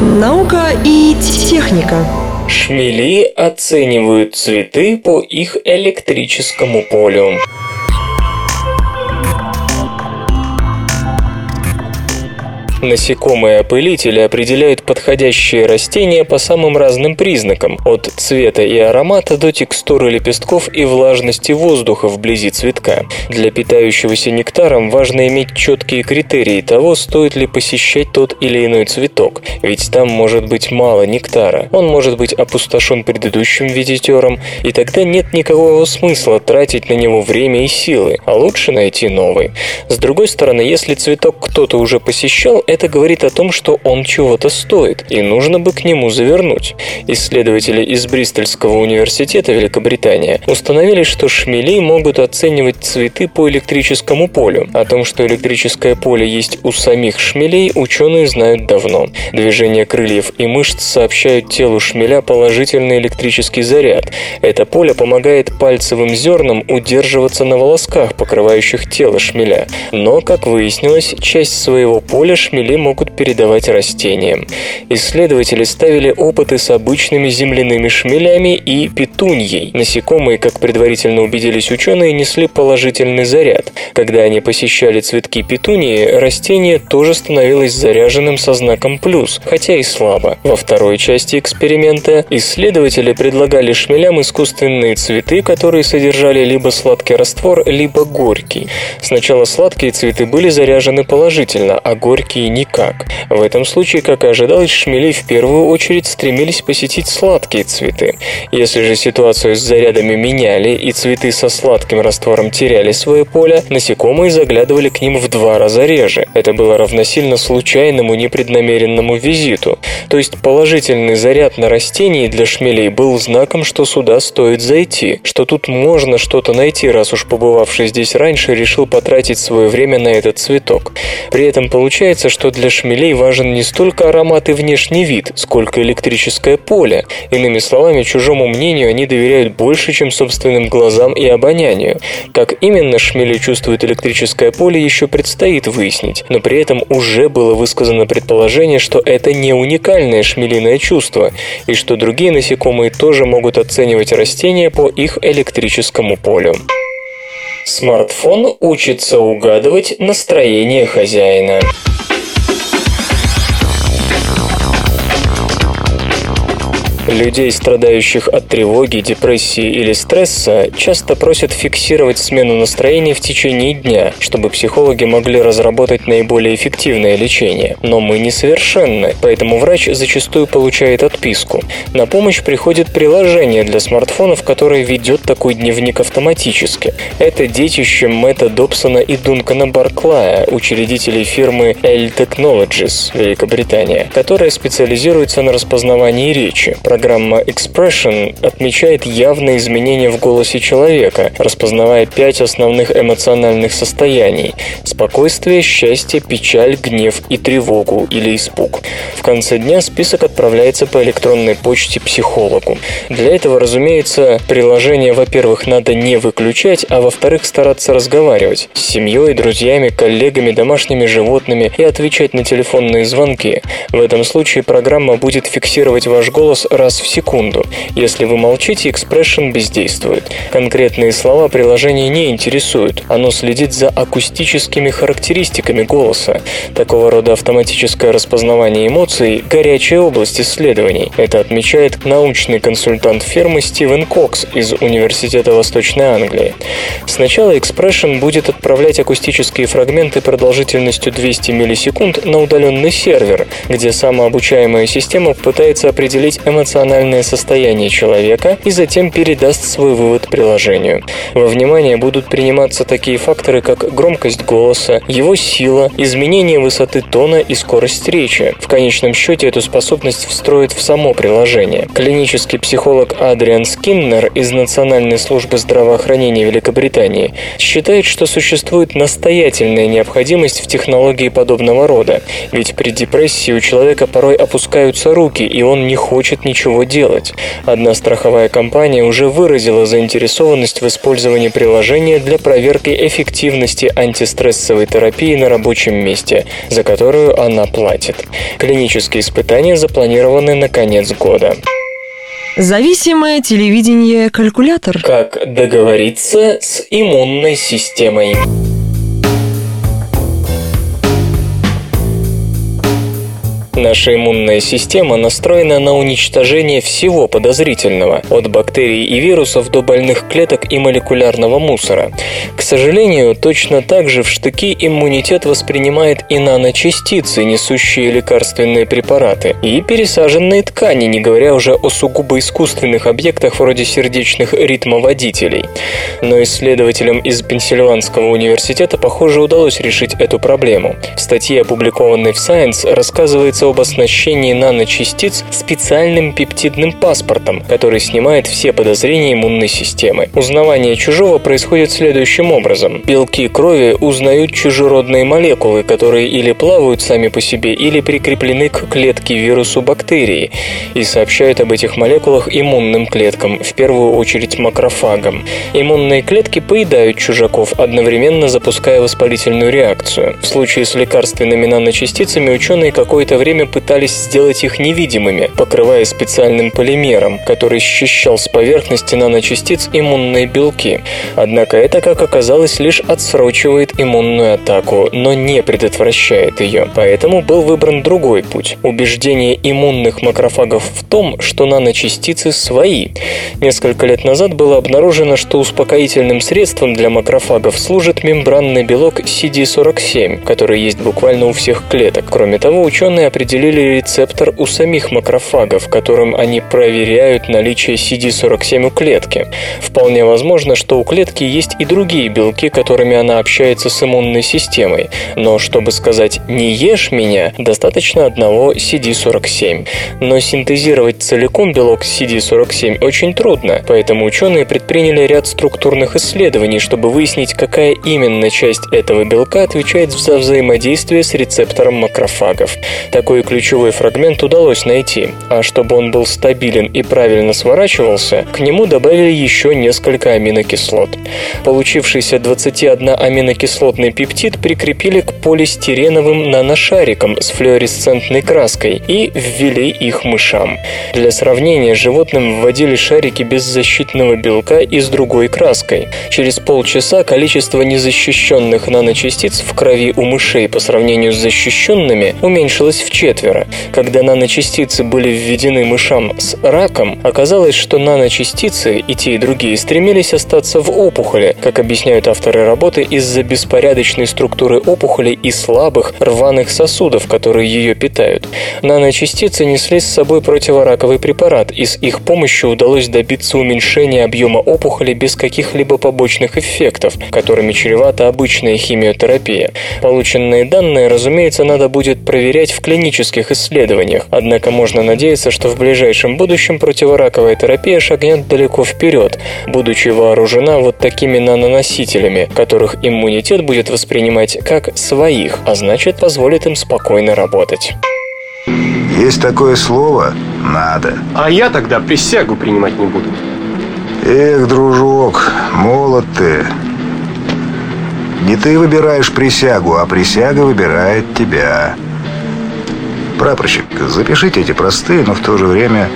Наука и техника. Шмели оценивают цветы по их электрическому полю. Насекомые-опылители определяют подходящие растения по самым разным признакам, от цвета и аромата до текстуры лепестков и влажности воздуха вблизи цветка. Для питающегося нектаром важно иметь четкие критерии того, стоит ли посещать тот или иной цветок, ведь там может быть мало нектара, он может быть опустошен предыдущим визитером, и тогда нет никакого смысла тратить на него время и силы, а лучше найти новый. С другой стороны, если цветок кто-то уже посещал, это говорит о том, что он чего-то стоит, и нужно бы к нему завернуть. Исследователи из Бристольского университета Великобритания установили, что шмели могут оценивать цветы по электрическому полю. О том, что электрическое поле есть у самих шмелей, ученые знают давно. Движение крыльев и мышц сообщают телу шмеля положительный электрический заряд. Это поле помогает пальцевым зернам удерживаться на волосках, покрывающих тело шмеля. Но, как выяснилось, часть своего поля шмели шмели могут передавать растениям. Исследователи ставили опыты с обычными земляными шмелями и петуньей. Насекомые, как предварительно убедились ученые, несли положительный заряд. Когда они посещали цветки петунии, растение тоже становилось заряженным со знаком «плюс», хотя и слабо. Во второй части эксперимента исследователи предлагали шмелям искусственные цветы, которые содержали либо сладкий раствор, либо горький. Сначала сладкие цветы были заряжены положительно, а горькие никак. В этом случае, как и ожидалось, шмели в первую очередь стремились посетить сладкие цветы. Если же ситуацию с зарядами меняли и цветы со сладким раствором теряли свое поле, насекомые заглядывали к ним в два раза реже. Это было равносильно случайному непреднамеренному визиту. То есть положительный заряд на растении для шмелей был знаком, что сюда стоит зайти, что тут можно что-то найти, раз уж побывавший здесь раньше решил потратить свое время на этот цветок. При этом получается, что для шмелей важен не столько аромат и внешний вид, сколько электрическое поле. Иными словами, чужому мнению они доверяют больше, чем собственным глазам и обонянию. Как именно шмели чувствуют электрическое поле, еще предстоит выяснить, но при этом уже было высказано предположение, что это не уникальное шмелиное чувство, и что другие насекомые тоже могут оценивать растения по их электрическому полю. Смартфон учится угадывать настроение хозяина. Людей, страдающих от тревоги, депрессии или стресса, часто просят фиксировать смену настроения в течение дня, чтобы психологи могли разработать наиболее эффективное лечение. Но мы несовершенны, поэтому врач зачастую получает отписку. На помощь приходит приложение для смартфонов, которое ведет такой дневник автоматически. Это детище Мэтта Добсона и Дункана Барклая, учредителей фирмы L Technologies, Великобритания, которая специализируется на распознавании речи. Программа Expression отмечает явные изменения в голосе человека, распознавая пять основных эмоциональных состояний – спокойствие, счастье, печаль, гнев и тревогу или испуг. В конце дня список отправляется по электронной почте психологу. Для этого, разумеется, приложение, во-первых, надо не выключать, а во-вторых, стараться разговаривать с семьей, друзьями, коллегами, домашними животными и отвечать на телефонные звонки. В этом случае программа будет фиксировать ваш голос раз в секунду. Если вы молчите, экспрессион бездействует. Конкретные слова приложения не интересуют. Оно следит за акустическими характеристиками голоса. Такого рода автоматическое распознавание эмоций – горячая область исследований. Это отмечает научный консультант фирмы Стивен Кокс из Университета Восточной Англии. Сначала Expression будет отправлять акустические фрагменты продолжительностью 200 миллисекунд на удаленный сервер, где самообучаемая система пытается определить эмоциональные эмоциональное состояние человека и затем передаст свой вывод приложению. Во внимание будут приниматься такие факторы, как громкость голоса, его сила, изменение высоты тона и скорость речи. В конечном счете эту способность встроит в само приложение. Клинический психолог Адриан Скиннер из Национальной службы здравоохранения Великобритании считает, что существует настоятельная необходимость в технологии подобного рода, ведь при депрессии у человека порой опускаются руки, и он не хочет ничего делать. Одна страховая компания уже выразила заинтересованность в использовании приложения для проверки эффективности антистрессовой терапии на рабочем месте, за которую она платит. Клинические испытания запланированы на конец года. Зависимое телевидение-калькулятор. Как договориться с иммунной системой? Наша иммунная система настроена на уничтожение всего подозрительного, от бактерий и вирусов до больных клеток и молекулярного мусора. К сожалению, точно так же в штыки иммунитет воспринимает и наночастицы, несущие лекарственные препараты, и пересаженные ткани, не говоря уже о сугубо искусственных объектах вроде сердечных ритмоводителей. Но исследователям из Пенсильванского университета, похоже, удалось решить эту проблему. В статье, опубликованной в Science, рассказывается об оснащении наночастиц специальным пептидным паспортом, который снимает все подозрения иммунной системы. Узнавание чужого происходит следующим образом. Белки крови узнают чужеродные молекулы, которые или плавают сами по себе, или прикреплены к клетке вирусу бактерии, и сообщают об этих молекулах иммунным клеткам, в первую очередь макрофагам. Иммунные клетки поедают чужаков, одновременно запуская воспалительную реакцию. В случае с лекарственными наночастицами ученые какое-то время время пытались сделать их невидимыми, покрывая специальным полимером, который счищал с поверхности наночастиц иммунные белки. Однако это, как оказалось, лишь отсрочивает иммунную атаку, но не предотвращает ее. Поэтому был выбран другой путь – убеждение иммунных макрофагов в том, что наночастицы свои. Несколько лет назад было обнаружено, что успокоительным средством для макрофагов служит мембранный белок CD47, который есть буквально у всех клеток. Кроме того, ученые определили определили рецептор у самих макрофагов, которым они проверяют наличие CD47 у клетки. Вполне возможно, что у клетки есть и другие белки, которыми она общается с иммунной системой. Но чтобы сказать «не ешь меня», достаточно одного CD47. Но синтезировать целиком белок CD47 очень трудно, поэтому ученые предприняли ряд структурных исследований, чтобы выяснить, какая именно часть этого белка отвечает за взаимодействие с рецептором макрофагов. Такой такой ключевой фрагмент удалось найти, а чтобы он был стабилен и правильно сворачивался, к нему добавили еще несколько аминокислот. Получившийся 21-аминокислотный пептид прикрепили к полистиреновым наношарикам с флуоресцентной краской и ввели их мышам. Для сравнения, животным вводили шарики без защитного белка и с другой краской. Через полчаса количество незащищенных наночастиц в крови у мышей по сравнению с защищенными уменьшилось в четверо. Когда наночастицы были введены мышам с раком, оказалось, что наночастицы и те, и другие стремились остаться в опухоли, как объясняют авторы работы, из-за беспорядочной структуры опухоли и слабых рваных сосудов, которые ее питают. Наночастицы несли с собой противораковый препарат, и с их помощью удалось добиться уменьшения объема опухоли без каких-либо побочных эффектов, которыми чревата обычная химиотерапия. Полученные данные, разумеется, надо будет проверять в клинических клинических исследованиях, однако можно надеяться, что в ближайшем будущем противораковая терапия шагнет далеко вперед, будучи вооружена вот такими наноносителями, которых иммунитет будет воспринимать как своих, а значит позволит им спокойно работать. Есть такое слово «надо». А я тогда присягу принимать не буду. Эх, дружок, молод ты. Не ты выбираешь присягу, а присяга выбирает тебя. Прапорщик, запишите эти простые, но в то же время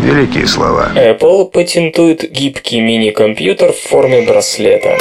великие слова. Apple патентует гибкий мини-компьютер в форме браслета.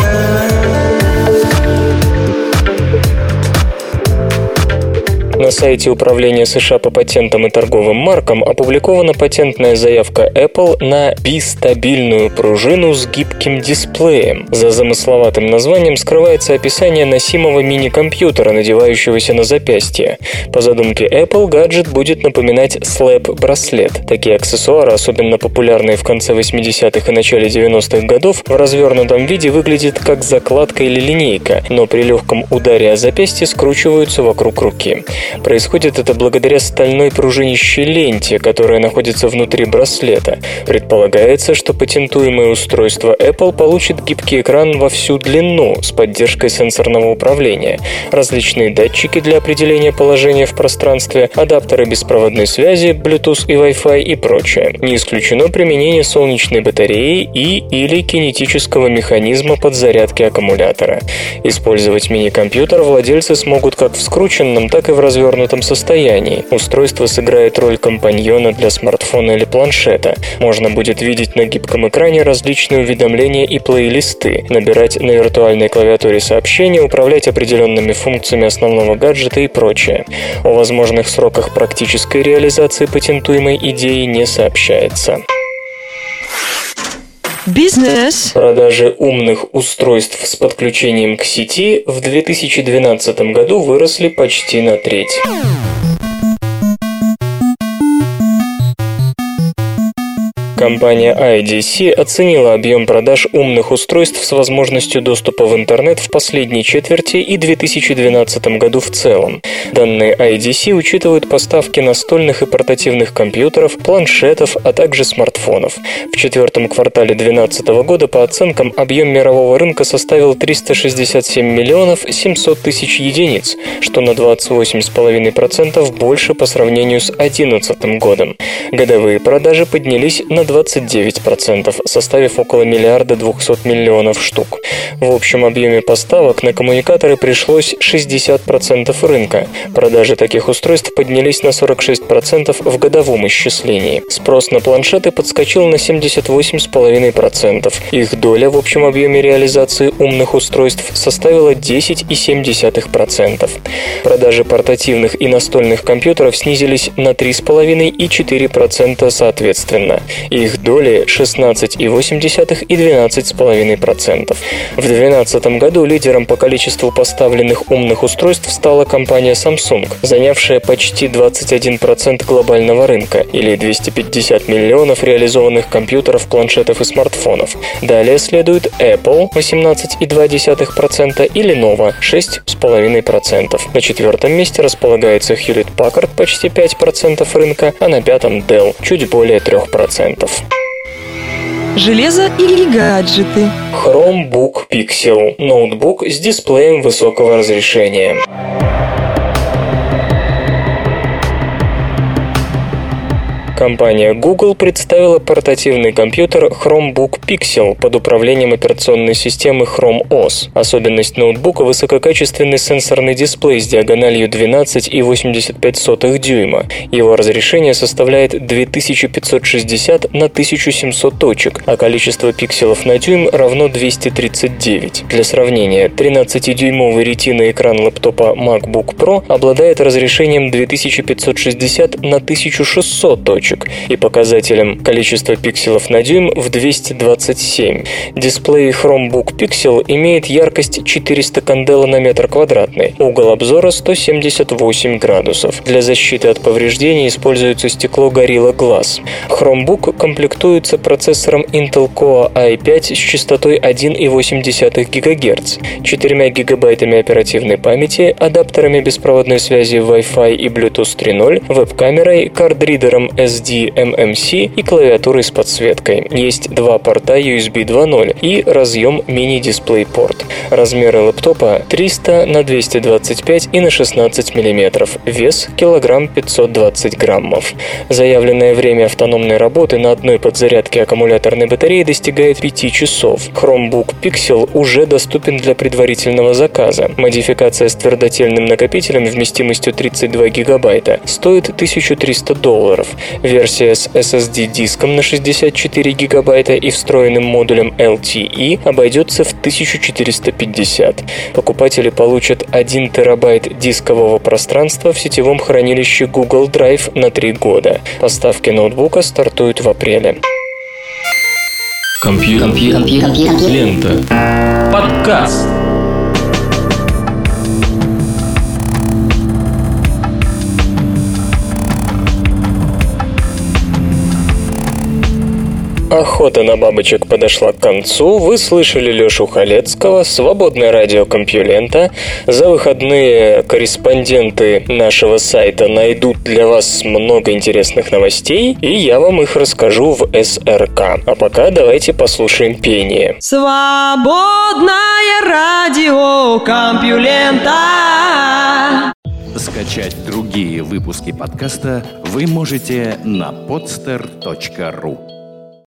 На сайте Управления США по патентам и торговым маркам опубликована патентная заявка Apple на бистабильную пружину с гибким дисплеем. За замысловатым названием скрывается описание носимого мини-компьютера, надевающегося на запястье. По задумке Apple, гаджет будет напоминать слэп-браслет. Такие аксессуары, особенно популярные в конце 80-х и начале 90-х годов, в развернутом виде выглядят как закладка или линейка, но при легком ударе о запястье скручиваются вокруг руки. Происходит это благодаря стальной пружинищей ленте, которая находится внутри браслета. Предполагается, что патентуемое устройство Apple получит гибкий экран во всю длину с поддержкой сенсорного управления, различные датчики для определения положения в пространстве, адаптеры беспроводной связи, Bluetooth и Wi-Fi и прочее. Не исключено применение солнечной батареи и или кинетического механизма подзарядки аккумулятора. Использовать мини-компьютер владельцы смогут как в скрученном, так и в развернутом состоянии. Устройство сыграет роль компаньона для смартфона или планшета. Можно будет видеть на гибком экране различные уведомления и плейлисты, набирать на виртуальной клавиатуре сообщения, управлять определенными функциями основного гаджета и прочее. О возможных сроках практической реализации патентуемой идеи не сообщается. Бизнес. Продажи умных устройств с подключением к сети в 2012 году выросли почти на треть. Компания IDC оценила объем продаж умных устройств с возможностью доступа в интернет в последней четверти и 2012 году в целом. Данные IDC учитывают поставки настольных и портативных компьютеров, планшетов, а также смартфонов. В четвертом квартале 2012 года по оценкам объем мирового рынка составил 367 миллионов 700 тысяч единиц, что на 28,5% больше по сравнению с 2011 годом. Годовые продажи поднялись на 29%, составив около миллиарда 200 миллионов штук. В общем объеме поставок на коммуникаторы пришлось 60% рынка. Продажи таких устройств поднялись на 46% в годовом исчислении. Спрос на планшеты подскочил на 78,5%. Их доля в общем объеме реализации умных устройств составила 10,7%. Продажи портативных и настольных компьютеров снизились на 3,5 и 4% соответственно. Их доли 16,8 и 12,5%. В 2012 году лидером по количеству поставленных умных устройств стала компания Samsung, занявшая почти 21% глобального рынка, или 250 миллионов реализованных компьютеров, планшетов и смартфонов. Далее следует Apple 18,2% и Lenovo 6,5%. На четвертом месте располагается Hewlett Packard почти 5% рынка, а на пятом Dell чуть более 3%. Железо и гаджеты. Chromebook Pixel – ноутбук с дисплеем высокого разрешения. Компания Google представила портативный компьютер Chromebook Pixel под управлением операционной системы Chrome OS. Особенность ноутбука – высококачественный сенсорный дисплей с диагональю 12,85 дюйма. Его разрешение составляет 2560 на 1700 точек, а количество пикселов на дюйм равно 239. Для сравнения, 13-дюймовый ретиноэкран лэптопа MacBook Pro обладает разрешением 2560 на 1600 точек точек и показателем количества пикселов на дюйм в 227. Дисплей Chromebook Pixel имеет яркость 400 кандела на метр квадратный, угол обзора 178 градусов. Для защиты от повреждений используется стекло Gorilla Glass. Chromebook комплектуется процессором Intel Core i5 с частотой 1,8 ГГц, 4 гигабайтами оперативной памяти, адаптерами беспроводной связи Wi-Fi и Bluetooth 3.0, веб-камерой, кардридером SD SDMMC и клавиатурой с подсветкой. Есть два порта USB 2.0 и разъем мини-дисплей-порт. Размеры лэптопа 300 на 225 и на 16 мм. Вес килограмм 520 граммов. Заявленное время автономной работы на одной подзарядке аккумуляторной батареи достигает 5 часов. Chromebook Pixel уже доступен для предварительного заказа. Модификация с твердотельным накопителем вместимостью 32 гигабайта стоит 1300 долларов. Версия с SSD-диском на 64 гигабайта и встроенным модулем LTE обойдется в 1450. Покупатели получат 1 терабайт дискового пространства в сетевом хранилище Google Drive на 3 года. Поставки ноутбука стартуют в апреле. Компьютер. Лента. Подкаст. Охота на бабочек подошла к концу. Вы слышали Лешу Халецкого, свободное радио Компьюлента. За выходные корреспонденты нашего сайта найдут для вас много интересных новостей, и я вам их расскажу в СРК. А пока давайте послушаем пение. Свободное радио Компьюлента. Скачать другие выпуски подкаста вы можете на podster.ru